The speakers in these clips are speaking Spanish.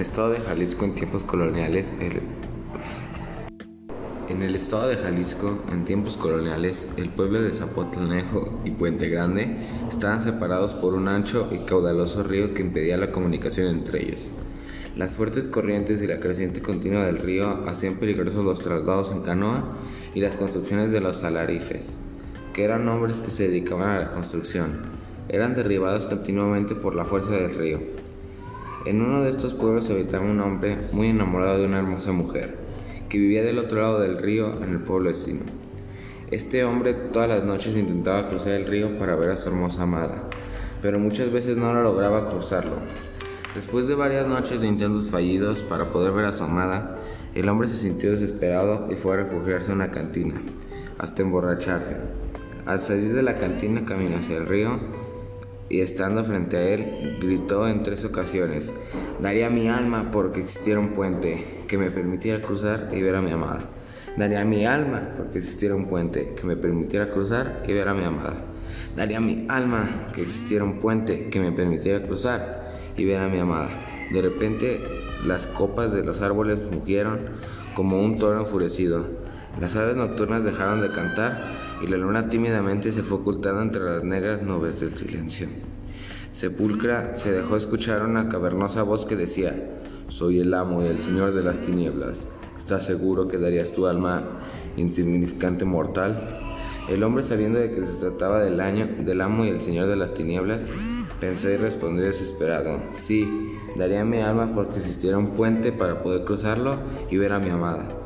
el estado de Jalisco en tiempos coloniales, el... En el estado de Jalisco, en tiempos coloniales, el pueblo de Zapotlanejo y Puente Grande estaban separados por un ancho y caudaloso río que impedía la comunicación entre ellos. Las fuertes corrientes y la creciente continua del río hacían peligrosos los traslados en canoa y las construcciones de los alarifes, que eran hombres que se dedicaban a la construcción. Eran derribados continuamente por la fuerza del río. En uno de estos pueblos habitaba un hombre muy enamorado de una hermosa mujer, que vivía del otro lado del río en el pueblo vecino. Este hombre todas las noches intentaba cruzar el río para ver a su hermosa amada, pero muchas veces no lo lograba cruzarlo. Después de varias noches de intentos fallidos para poder ver a su amada, el hombre se sintió desesperado y fue a refugiarse en una cantina, hasta emborracharse. Al salir de la cantina caminó hacia el río y estando frente a él, gritó en tres ocasiones, daría mi alma porque existiera un puente que me permitiera cruzar y ver a mi amada. Daría mi alma porque existiera un puente que me permitiera cruzar y ver a mi amada. Daría mi alma que existiera un puente que me permitiera cruzar y ver a mi amada. De repente las copas de los árboles mugieron como un toro enfurecido. Las aves nocturnas dejaron de cantar y la luna tímidamente se fue ocultando entre las negras nubes del silencio. Sepulcra se dejó escuchar una cavernosa voz que decía, soy el amo y el señor de las tinieblas. ¿Estás seguro que darías tu alma insignificante mortal? El hombre sabiendo de que se trataba del, año, del amo y el señor de las tinieblas, Pensé y respondí desesperado, sí, daría mi alma porque existiera un puente para poder cruzarlo y ver a mi amada.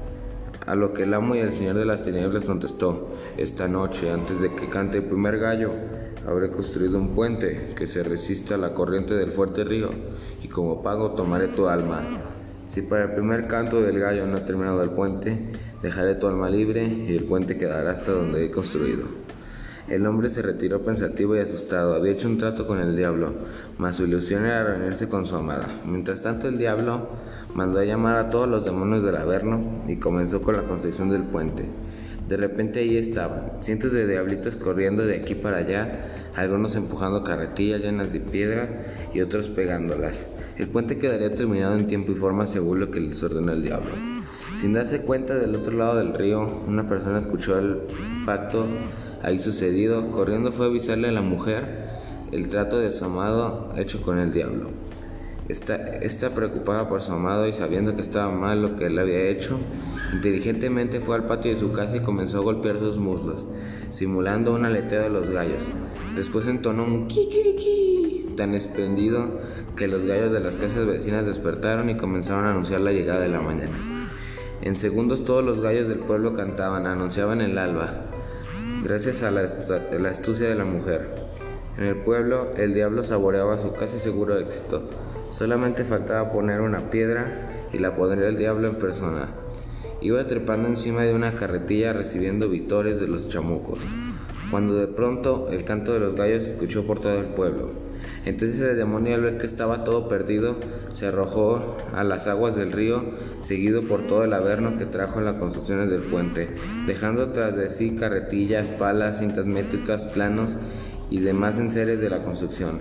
A lo que el amo y el señor de las tinieblas contestó, esta noche, antes de que cante el primer gallo, habré construido un puente que se resista a la corriente del fuerte río, y como pago tomaré tu alma. Si para el primer canto del gallo no he terminado el puente, dejaré tu alma libre y el puente quedará hasta donde he construido. El hombre se retiró pensativo y asustado. Había hecho un trato con el diablo, mas su ilusión era reunirse con su amada. Mientras tanto, el diablo mandó a llamar a todos los demonios del Averno y comenzó con la construcción del puente. De repente ahí estaban, cientos de diablitos corriendo de aquí para allá, algunos empujando carretillas llenas de piedra y otros pegándolas. El puente quedaría terminado en tiempo y forma según lo que les ordenó el diablo. Sin darse cuenta del otro lado del río, una persona escuchó el pacto ahí sucedido, corriendo fue a avisarle a la mujer el trato de su hecho con el diablo. Esta, preocupada por su amado y sabiendo que estaba mal lo que él había hecho, inteligentemente fue al patio de su casa y comenzó a golpear sus muslos, simulando un aleteo de los gallos. Después entonó un kikiriki tan esplendido que los gallos de las casas vecinas despertaron y comenzaron a anunciar la llegada de la mañana. En segundos todos los gallos del pueblo cantaban, anunciaban el alba gracias a la, astucia de la mujer. En el pueblo, el diablo saboreaba su casi seguro éxito. Solamente faltaba poner una piedra y la pondría el diablo en persona. Iba trepando encima de una carretilla recibiendo vitores de los chamucos, cuando de pronto el canto de los gallos se escuchó por todo el pueblo. Entonces el demonio al ver que estaba todo perdido, se arrojó a las aguas del río, seguido por todo el averno que trajo en las construcciones del puente, dejando tras de sí carretillas, palas, cintas métricas, planos y demás enseres de la construcción.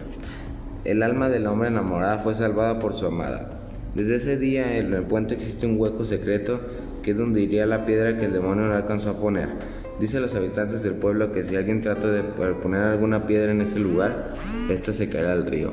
El alma del hombre enamorada fue salvada por su amada. Desde ese día en el puente existe un hueco secreto que es donde iría la piedra que el demonio no alcanzó a poner. Dice a los habitantes del pueblo que si alguien trata de poner alguna piedra en ese lugar, ésta se caerá al río.